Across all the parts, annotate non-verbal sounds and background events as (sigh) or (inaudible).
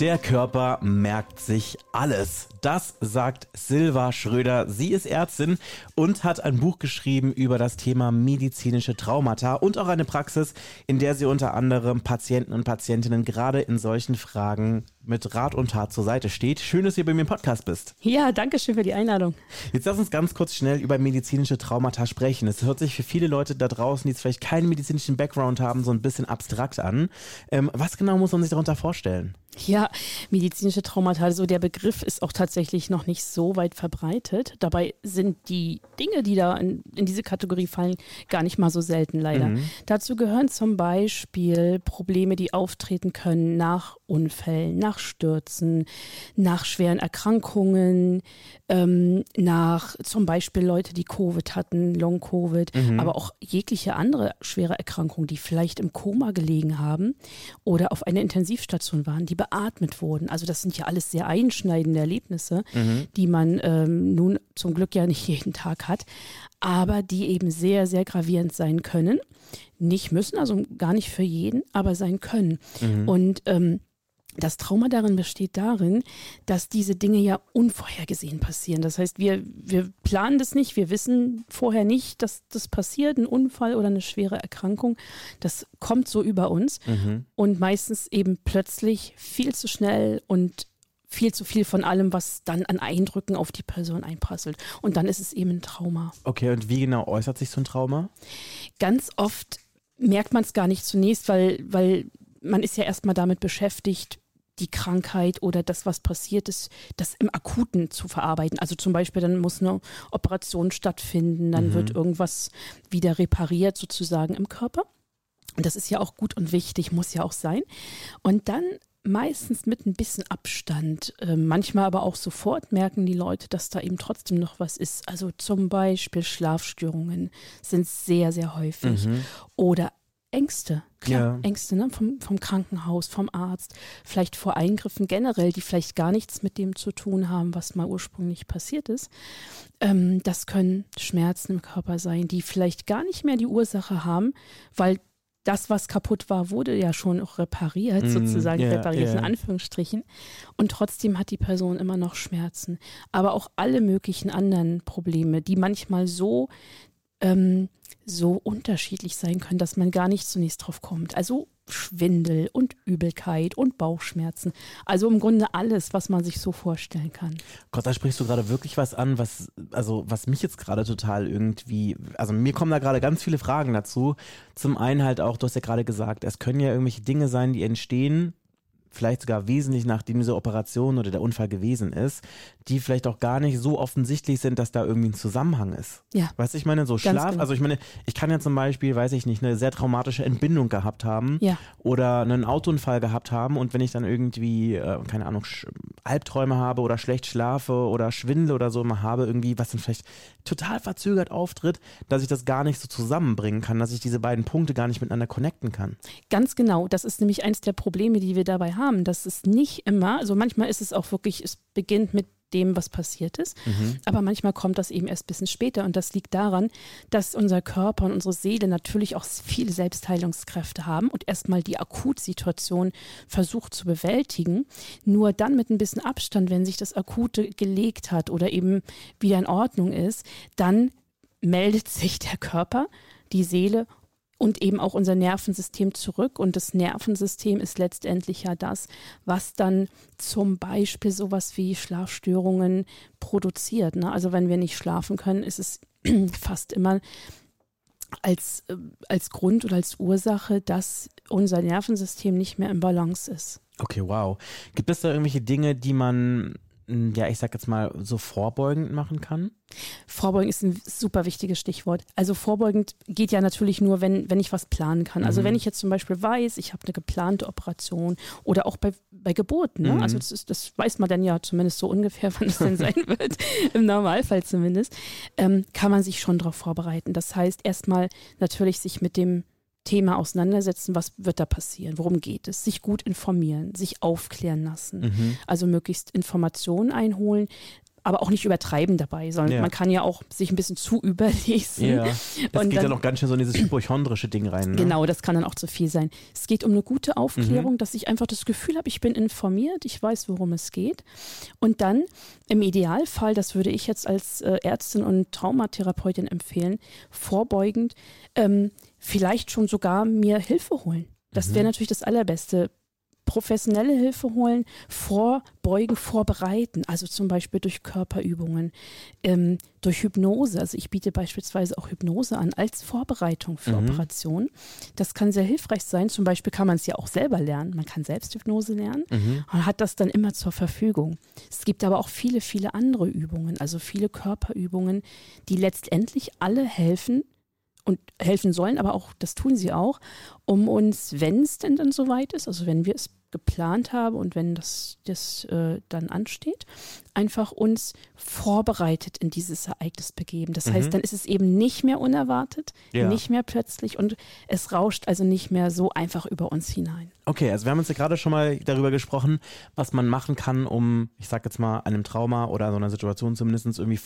Der Körper merkt sich alles. Das sagt Silva Schröder. Sie ist Ärztin und hat ein Buch geschrieben über das Thema medizinische Traumata und auch eine Praxis, in der sie unter anderem Patienten und Patientinnen gerade in solchen Fragen mit Rat und Tat zur Seite steht. Schön, dass du hier bei mir im Podcast bist. Ja, danke schön für die Einladung. Jetzt lass uns ganz kurz schnell über medizinische Traumata sprechen. Es hört sich für viele Leute da draußen, die jetzt vielleicht keinen medizinischen Background haben, so ein bisschen abstrakt an. Ähm, was genau muss man sich darunter vorstellen? Ja, medizinische Traumata, also der Begriff ist auch tatsächlich noch nicht so weit verbreitet. Dabei sind die Dinge, die da in, in diese Kategorie fallen, gar nicht mal so selten leider. Mhm. Dazu gehören zum Beispiel Probleme, die auftreten können nach Unfällen, nach Stürzen, nach schweren Erkrankungen, ähm, nach zum Beispiel Leute, die Covid hatten, Long-Covid, mhm. aber auch jegliche andere schwere Erkrankungen, die vielleicht im Koma gelegen haben oder auf einer Intensivstation waren, die beatmet wurden. Also das sind ja alles sehr einschneidende Erlebnisse, mhm. die man ähm, nun zum Glück ja nicht (laughs) jeden Tag hat, aber die eben sehr, sehr gravierend sein können. Nicht müssen, also gar nicht für jeden, aber sein können. Mhm. Und ähm, das Trauma darin besteht darin, dass diese Dinge ja unvorhergesehen passieren. Das heißt, wir, wir planen das nicht, wir wissen vorher nicht, dass das passiert, ein Unfall oder eine schwere Erkrankung. Das kommt so über uns mhm. und meistens eben plötzlich viel zu schnell und viel zu viel von allem, was dann an Eindrücken auf die Person einprasselt. Und dann ist es eben ein Trauma. Okay, und wie genau äußert sich so ein Trauma? Ganz oft merkt man es gar nicht zunächst, weil, weil man ist ja erstmal damit beschäftigt, die Krankheit oder das, was passiert ist, das im Akuten zu verarbeiten. Also zum Beispiel, dann muss eine Operation stattfinden, dann mhm. wird irgendwas wieder repariert sozusagen im Körper. Und das ist ja auch gut und wichtig, muss ja auch sein. Und dann meistens mit ein bisschen Abstand, äh, manchmal aber auch sofort merken die Leute, dass da eben trotzdem noch was ist. Also zum Beispiel Schlafstörungen sind sehr, sehr häufig. Mhm. Oder Ängste, klar, ja. Ängste ne? vom, vom Krankenhaus, vom Arzt, vielleicht vor Eingriffen generell, die vielleicht gar nichts mit dem zu tun haben, was mal ursprünglich passiert ist. Ähm, das können Schmerzen im Körper sein, die vielleicht gar nicht mehr die Ursache haben, weil das, was kaputt war, wurde ja schon auch repariert, mm, sozusagen yeah, repariert yeah. in Anführungsstrichen. Und trotzdem hat die Person immer noch Schmerzen. Aber auch alle möglichen anderen Probleme, die manchmal so ähm, so unterschiedlich sein können, dass man gar nicht zunächst drauf kommt. Also Schwindel und Übelkeit und Bauchschmerzen. Also im Grunde alles, was man sich so vorstellen kann. Gott, da sprichst du gerade wirklich was an, was, also was mich jetzt gerade total irgendwie, also mir kommen da gerade ganz viele Fragen dazu. Zum einen halt auch, du hast ja gerade gesagt, es können ja irgendwelche Dinge sein, die entstehen, vielleicht sogar wesentlich nachdem diese Operation oder der Unfall gewesen ist, die vielleicht auch gar nicht so offensichtlich sind, dass da irgendwie ein Zusammenhang ist. Ja. Weißt du, ich meine, so Schlaf, genau. also ich meine, ich kann ja zum Beispiel, weiß ich nicht, eine sehr traumatische Entbindung gehabt haben ja. oder einen Autounfall gehabt haben und wenn ich dann irgendwie, äh, keine Ahnung, Albträume habe oder schlecht schlafe oder Schwindel oder so immer habe, irgendwie, was dann vielleicht total verzögert auftritt, dass ich das gar nicht so zusammenbringen kann, dass ich diese beiden Punkte gar nicht miteinander connecten kann. Ganz genau. Das ist nämlich eins der Probleme, die wir dabei haben. Das ist nicht immer, also manchmal ist es auch wirklich, es beginnt mit dem, was passiert ist. Mhm. Aber manchmal kommt das eben erst ein bisschen später. Und das liegt daran, dass unser Körper und unsere Seele natürlich auch viele Selbstheilungskräfte haben und erstmal die Akutsituation versucht zu bewältigen. Nur dann mit ein bisschen Abstand, wenn sich das Akute gelegt hat oder eben wieder in Ordnung ist, dann meldet sich der Körper, die Seele und eben auch unser Nervensystem zurück. Und das Nervensystem ist letztendlich ja das, was dann zum Beispiel sowas wie Schlafstörungen produziert. Ne? Also wenn wir nicht schlafen können, ist es (clears throat) fast immer als, äh, als Grund oder als Ursache, dass unser Nervensystem nicht mehr im Balance ist. Okay, wow. Gibt es da irgendwelche Dinge, die man ja, ich sag jetzt mal, so vorbeugend machen kann? Vorbeugend ist ein super wichtiges Stichwort. Also vorbeugend geht ja natürlich nur, wenn, wenn ich was planen kann. Also mhm. wenn ich jetzt zum Beispiel weiß, ich habe eine geplante Operation oder auch bei bei Geburten. Ne? Mhm. Also das, ist, das weiß man dann ja zumindest so ungefähr, (laughs) wann es denn sein wird, im Normalfall zumindest, ähm, kann man sich schon darauf vorbereiten. Das heißt, erstmal natürlich sich mit dem Thema auseinandersetzen, was wird da passieren, worum geht es, sich gut informieren, sich aufklären lassen, Mhm. also möglichst Informationen einholen, aber auch nicht übertreiben dabei, sondern Ja. man kann ja auch sich ein bisschen zu (laughs) überlesen. Ja. Das Und geht dann- dann auch ganz schön so in dieses hypochondrische Ding rein. Ne? Genau, das kann dann auch zu viel sein. Es geht um eine gute Aufklärung, Mhm. dass ich einfach das Gefühl habe, ich bin informiert, ich weiß, worum es geht. Und dann im Idealfall, das würde ich jetzt als äh, Ärztin und Traumatherapeutin empfehlen, vorbeugend, ähm, vielleicht schon sogar mir Hilfe holen. Das Mhm. wäre natürlich das Allerbeste. Professionelle Hilfe holen, vorbeugen, vorbereiten, also zum Beispiel durch Körperübungen, ähm, durch Hypnose. Also ich biete beispielsweise auch Hypnose an als Vorbereitung für Mhm. Operationen. Das kann sehr hilfreich sein. Zum Beispiel kann man es ja auch selber lernen. Man kann selbst Hypnose lernen Mhm. und hat das dann immer zur Verfügung. Es gibt aber auch viele, viele andere Übungen, also viele Körperübungen, die letztendlich alle helfen und helfen sollen, aber auch, das tun sie auch, um uns, wenn es denn dann soweit ist, also wenn wir es geplant haben und wenn das, das äh, dann ansteht, einfach uns vorbereitet in dieses Ereignis begeben. Das Mhm. heißt, dann ist es eben nicht mehr unerwartet, Ja. nicht mehr plötzlich und es rauscht also nicht mehr so einfach über uns hinein. Okay, also wir haben uns ja gerade schon mal darüber gesprochen, was man machen kann, um, ich sag jetzt mal, einem Trauma oder so einer Situation zumindest irgendwie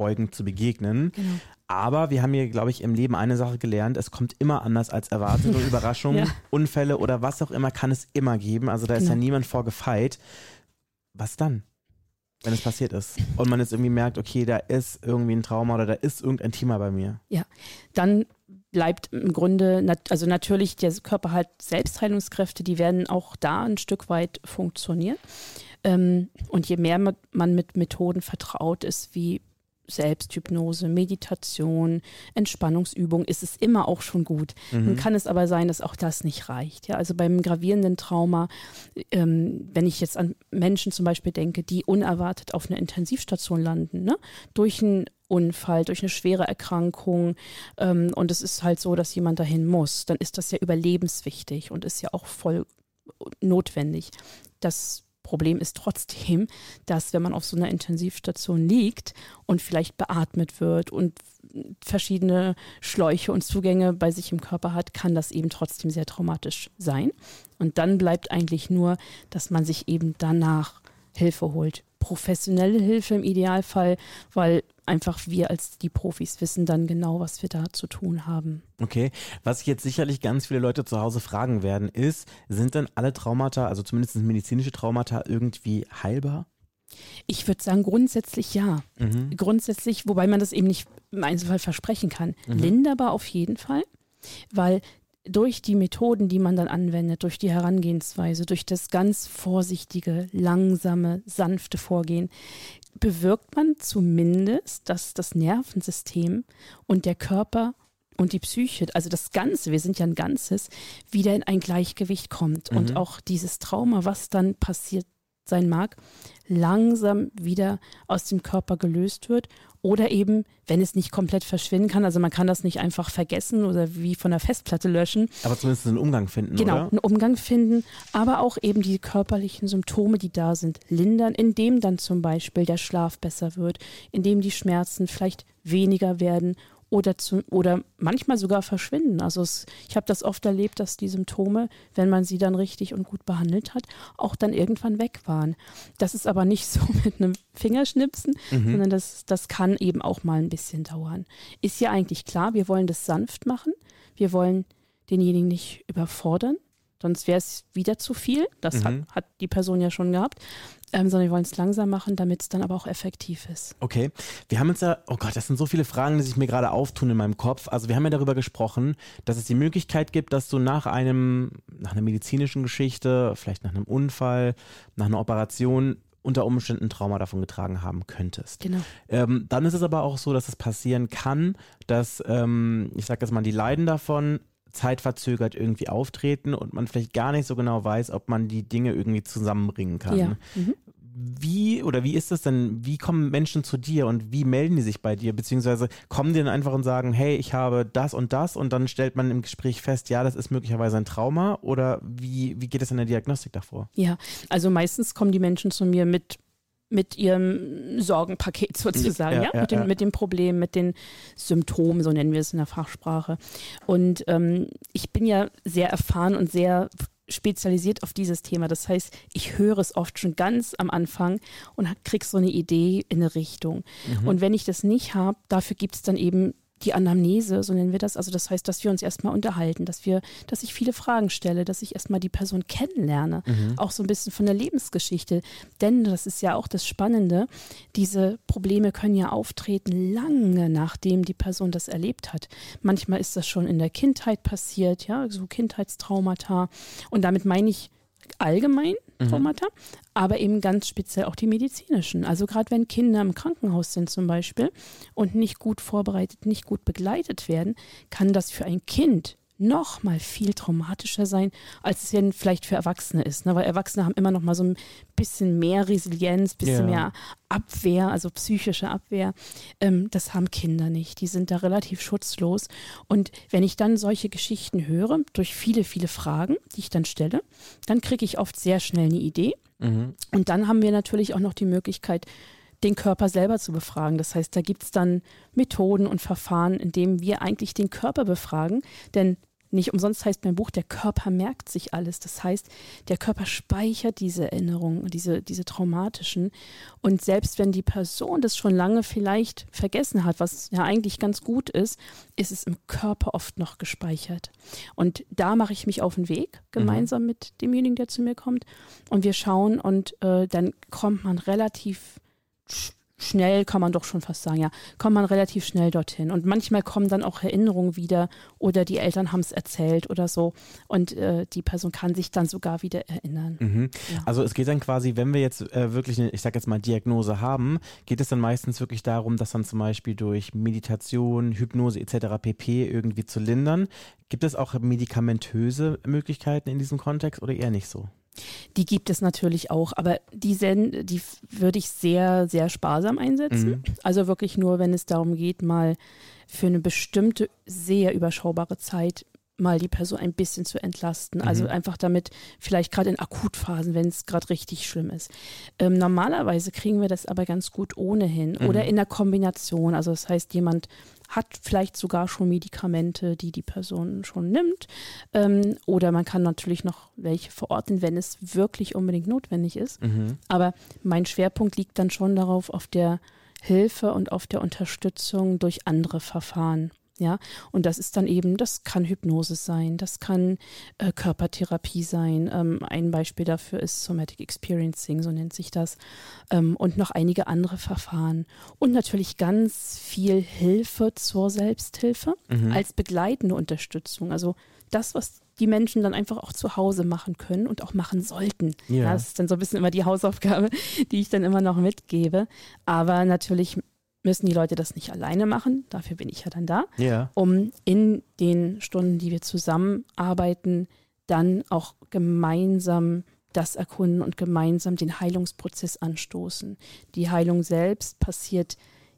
vorbeugend zu begegnen. Genau. Aber wir haben hier, glaube ich, im Leben eine Sache gelernt, es kommt immer anders als erwartet und (laughs) Überraschungen, Ja. Unfälle oder was auch immer kann es immer geben. Also da ist Genau. ja niemand vorgefeit. Was dann? Wenn es passiert ist und man jetzt irgendwie merkt, okay, da ist irgendwie ein Trauma oder da ist irgendein Thema bei mir. dann bleibt im Grunde, also natürlich, der Körper hat Selbstheilungskräfte, die werden auch da ein Stück weit funktionieren. Ähm, und je mehr ma- man mit Methoden vertraut ist, wie Selbsthypnose, Meditation, Entspannungsübung, ist es immer auch schon gut. Mhm. Dann kann es aber sein, dass auch das nicht reicht. Ja, also beim gravierenden Trauma, ähm, wenn ich jetzt an Menschen zum Beispiel denke, die unerwartet auf einer Intensivstation landen, ne? durch einen Unfall, durch eine schwere Erkrankung ähm, und es ist halt so, dass jemand dahin muss, dann ist das ja überlebenswichtig und ist ja auch voll notwendig. Das Problem ist trotzdem, dass wenn man auf so einer Intensivstation liegt und vielleicht beatmet wird und verschiedene Schläuche und Zugänge bei sich im Körper hat, kann das eben trotzdem sehr traumatisch sein. Und dann bleibt eigentlich nur, dass man sich eben danach Hilfe holt. Professionelle Hilfe im Idealfall, weil einfach wir als die Profis wissen dann genau, was wir da zu tun haben. Okay, was sich jetzt sicherlich ganz viele Leute zu Hause fragen werden, ist, sind denn alle Traumata, also zumindest medizinische Traumata, irgendwie heilbar? Ich würde sagen, grundsätzlich ja. Mhm. Grundsätzlich, wobei man das eben nicht im Einzelfall versprechen kann. Mhm. Linderbar auf jeden Fall, weil durch die Methoden, die man dann anwendet, durch die Herangehensweise, durch das ganz vorsichtige, langsame, sanfte Vorgehen, bewirkt man zumindest, dass das Nervensystem und der Körper und die Psyche, also das Ganze, wir sind ja ein Ganzes, wieder in ein Gleichgewicht kommt und Mhm. auch dieses Trauma, was dann passiert sein mag, langsam wieder aus dem Körper gelöst wird oder eben, wenn es nicht komplett verschwinden kann, also man kann das nicht einfach vergessen oder wie von der Festplatte löschen, Aber zumindest einen Umgang finden, genau, oder? einen Umgang finden, aber auch eben die körperlichen Symptome, die da sind, lindern, indem dann zum Beispiel der Schlaf besser wird, indem die Schmerzen vielleicht weniger werden oder, zu, oder manchmal sogar verschwinden. Also es, ich habe das oft erlebt, dass die Symptome, wenn man sie dann richtig und gut behandelt hat, auch dann irgendwann weg waren. Das ist aber nicht (laughs) so mit einem Fingerschnipsen, Mhm. sondern das, das kann eben auch mal ein bisschen dauern. Ist ja eigentlich klar, wir wollen das sanft machen. Wir wollen denjenigen nicht überfordern, sonst wäre es wieder zu viel. Das hat, Mhm. hat die Person ja schon gehabt. Ähm, sondern wir wollen es langsam machen, damit es dann aber auch effektiv ist. Okay, wir haben uns ja, oh Gott, das sind so viele Fragen, die sich mir gerade auftun in meinem Kopf. Also wir haben ja darüber gesprochen, dass es die Möglichkeit gibt, dass du nach einem, nach einer medizinischen Geschichte, vielleicht nach einem Unfall, nach einer Operation unter Umständen ein Trauma davon getragen haben könntest. Genau. Ähm, dann ist es aber auch so, dass es passieren kann, dass, ähm, ich sage jetzt mal, die Leiden davon zeitverzögert irgendwie auftreten und man vielleicht gar nicht so genau weiß, ob man die Dinge irgendwie zusammenbringen kann. Ja. Mhm. wie oder wie ist das denn? Wie kommen Menschen zu dir und wie melden die sich bei dir? Beziehungsweise kommen die dann einfach und sagen, hey, ich habe das und das und dann stellt man im Gespräch fest, ja, das ist möglicherweise ein Trauma oder wie, wie geht es in der Diagnostik davor? Ja, also meistens kommen die Menschen zu mir mit mit ihrem Sorgenpaket (laughs) sozusagen, ja, ja, ja, mit, dem, ja. mit dem Problem, mit den Symptomen, so nennen wir es in der Fachsprache. Und ähm, ich bin ja sehr erfahren und sehr spezialisiert auf dieses Thema. Das heißt, ich höre es oft schon ganz am Anfang und kriege so eine Idee in eine Richtung. Mhm. Und wenn ich das nicht habe, dafür gibt es dann eben die Anamnese, so nennen wir das. Also das heißt, dass wir uns erstmal unterhalten, dass wir, dass ich viele Fragen stelle, dass ich erstmal die Person kennenlerne, mhm. auch so ein bisschen von der Lebensgeschichte. Denn das ist ja auch das Spannende, diese Probleme können ja auftreten lange nachdem die Person das erlebt hat. Manchmal ist das schon in der Kindheit passiert, ja, so Kindheitstraumata. Und damit meine ich allgemein. Traumata, mhm. aber eben ganz speziell auch die medizinischen. Also gerade wenn Kinder im Krankenhaus sind zum Beispiel und nicht gut vorbereitet, nicht gut begleitet werden, kann das für ein Kind noch mal viel traumatischer sein, als es ja vielleicht für Erwachsene ist. Ne? Weil Erwachsene haben immer noch mal so ein bisschen mehr Resilienz, bisschen ja. mehr Abwehr, also psychische Abwehr. Ähm, das haben Kinder nicht. Die sind da relativ schutzlos. Und wenn ich dann solche Geschichten höre, durch viele, viele Fragen, die ich dann stelle, dann kriege ich oft sehr schnell eine Idee. Mhm. Und dann haben wir natürlich auch noch die Möglichkeit, den Körper selber zu befragen. Das heißt, da gibt es dann Methoden und Verfahren, in denen wir eigentlich den Körper befragen. Denn nicht umsonst heißt mein Buch, der Körper merkt sich alles. Das heißt, der Körper speichert diese Erinnerungen, diese, diese traumatischen. Und selbst wenn die Person das schon lange vielleicht vergessen hat, was ja eigentlich ganz gut ist, ist es im Körper oft noch gespeichert. Und da mache ich mich auf den Weg, gemeinsam mhm. mit demjenigen, der zu mir kommt. Und wir schauen und äh, dann kommt man relativ schnell, kann man doch schon fast sagen, ja, kommt man relativ schnell dorthin. Und manchmal kommen dann auch Erinnerungen wieder oder die Eltern haben es erzählt oder so und äh, die Person kann sich dann sogar wieder erinnern. Mhm. Ja. Also es geht dann quasi, wenn wir jetzt äh, wirklich eine, ich sag jetzt mal, Diagnose haben, geht es dann meistens wirklich darum, dass dann zum Beispiel durch Meditation, Hypnose etc. pp. irgendwie zu lindern. Gibt es auch medikamentöse Möglichkeiten in diesem Kontext oder eher nicht so? Die gibt es natürlich auch, aber die, Sen die würde ich sehr, sehr sparsam einsetzen. Mhm. Also wirklich nur, wenn es darum geht, mal für eine bestimmte, sehr überschaubare Zeit mal die Person ein bisschen zu entlasten. Also mhm. einfach damit, vielleicht gerade in Akutphasen, wenn es gerade richtig schlimm ist. Ähm, normalerweise kriegen wir das aber ganz gut ohnehin mhm. oder in der Kombination. Also das heißt, jemand hat vielleicht sogar schon Medikamente, die die Person schon nimmt. Ähm, oder man kann natürlich noch welche verorten, wenn es wirklich unbedingt notwendig ist. Mhm. Aber mein Schwerpunkt liegt dann schon darauf, auf der Hilfe und auf der Unterstützung durch andere Verfahren. Ja, und das ist dann eben, das kann Hypnose sein, das kann äh, Körpertherapie sein. Ähm, ein Beispiel dafür ist Somatic Experiencing, so nennt sich das. Ähm, und noch einige andere Verfahren. Und natürlich ganz viel Hilfe zur Selbsthilfe mhm. als begleitende Unterstützung. Also das, was die Menschen dann einfach auch zu Hause machen können und auch machen sollten. Ja. Das ist dann so ein bisschen immer die Hausaufgabe, (laughs) die ich dann immer noch mitgebe. Aber natürlich müssen die Leute das nicht alleine machen, dafür bin ich ja dann da, ja. um in den Stunden, die wir zusammenarbeiten, dann auch gemeinsam das erkunden und gemeinsam den Heilungsprozess anstoßen. Die Heilung selbst passiert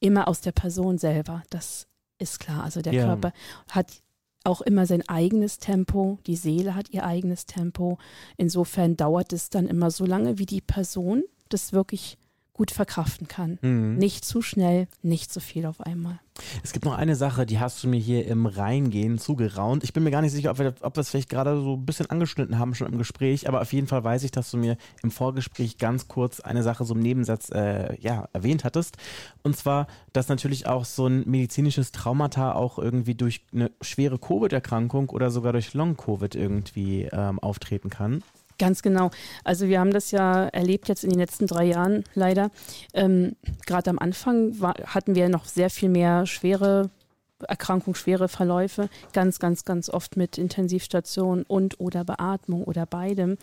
immer aus der Person selber, das ist klar. Also der ja. Körper hat auch immer sein eigenes Tempo, die Seele hat ihr eigenes Tempo. Insofern dauert es dann immer so lange, wie die Person das wirklich gut verkraften kann. Mhm. Nicht zu schnell, nicht zu viel auf einmal. Es gibt noch eine Sache, die hast du mir hier im Reingehen zugeraunt. Ich bin mir gar nicht sicher, ob wir, ob wir es vielleicht gerade so ein bisschen angeschnitten haben schon im Gespräch, aber auf jeden Fall weiß ich, dass du mir im Vorgespräch ganz kurz eine Sache so im Nebensatz äh, ja, erwähnt hattest. Und zwar, dass natürlich auch so ein medizinisches Traumata auch irgendwie durch eine schwere Covid-Erkrankung oder sogar durch Long-Covid irgendwie ähm, auftreten kann. Ganz genau. Also wir haben das ja erlebt jetzt in den letzten drei Jahren leider. Ähm, Gerade am Anfang war, hatten wir noch sehr viel mehr schwere Erkrankungen, schwere Verläufe, ganz, ganz, ganz oft mit Intensivstation und oder Beatmung oder beidem.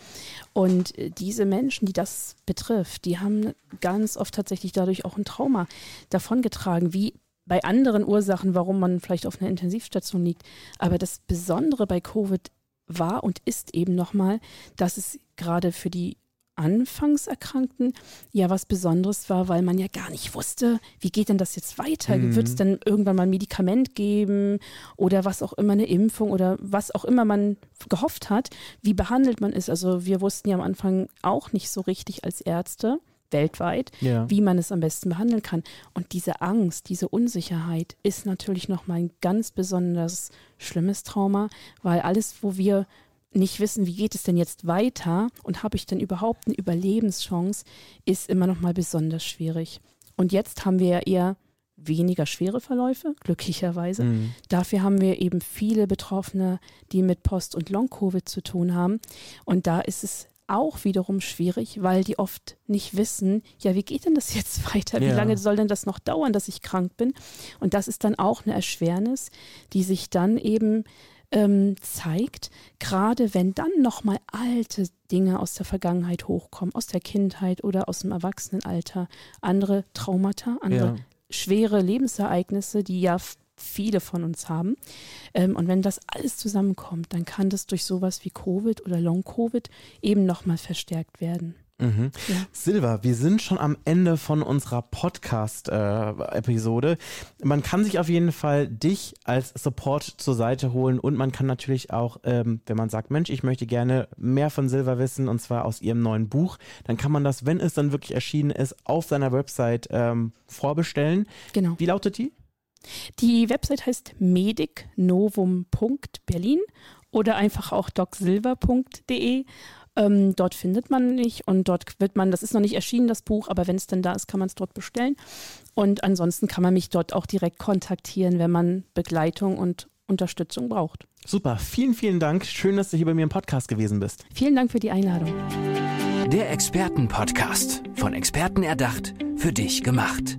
Und äh, diese Menschen, die das betrifft, die haben ganz oft tatsächlich dadurch auch ein Trauma davongetragen, wie bei anderen Ursachen, warum man vielleicht auf einer Intensivstation liegt. Aber das Besondere bei Covid war und ist eben nochmal, dass es gerade für die Anfangserkrankten ja was Besonderes war, weil man ja gar nicht wusste, wie geht denn das jetzt weiter? Mhm. Wird es denn irgendwann mal ein Medikament geben oder was auch immer, eine Impfung oder was auch immer man gehofft hat? Wie behandelt man es? Also wir wussten ja am Anfang auch nicht so richtig als Ärzte weltweit, Ja. wie man es am besten behandeln kann. Und diese Angst, diese Unsicherheit ist natürlich nochmal ein ganz besonders schlimmes Trauma, weil alles, wo wir nicht wissen, wie geht es denn jetzt weiter und habe ich denn überhaupt eine Überlebenschance, ist immer nochmal besonders schwierig. Und jetzt haben wir ja eher weniger schwere Verläufe, glücklicherweise. Mhm. Dafür haben wir eben viele Betroffene, die mit Post- und Long-Covid zu tun haben. Und da ist es auch wiederum schwierig, weil die oft nicht wissen, ja, wie geht denn das jetzt (laughs) weiter? Wie Ja. lange soll denn das noch dauern, dass ich krank bin? Und das ist dann auch eine Erschwernis, die sich dann eben ähm, zeigt, gerade wenn dann nochmal alte Dinge aus der Vergangenheit hochkommen, aus der Kindheit oder aus dem Erwachsenenalter, andere Traumata, andere Ja. schwere Lebensereignisse, die ja viele von uns haben. Ähm, und wenn das alles zusammenkommt, dann kann das durch sowas wie Covid oder Long-Covid eben nochmal verstärkt werden. Mhm. Ja. Silva, wir sind schon am Ende von unserer Podcast-Episode. man kann sich auf jeden Fall dich als Support zur Seite holen und man kann natürlich auch, ähm, wenn man sagt, Mensch, ich möchte gerne mehr von Silva wissen und zwar aus ihrem neuen Buch, dann kann man das, wenn es dann wirklich erschienen ist, auf seiner Website ähm, vorbestellen. Genau. Wie lautet die? Die Website heißt medicnovum.berlin oder einfach auch docsilver.de. Ähm, dort findet man mich und dort wird man, das ist noch nicht erschienen, das Buch, aber wenn es denn da ist, kann man es dort bestellen. Und ansonsten kann man mich dort auch direkt kontaktieren, wenn man Begleitung und Unterstützung braucht. Super, vielen, vielen Dank. Schön, dass du hier bei mir im Podcast gewesen bist. Vielen Dank für die Einladung. Der Expertenpodcast. Von Experten erdacht, für dich gemacht.